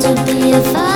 to be a fire.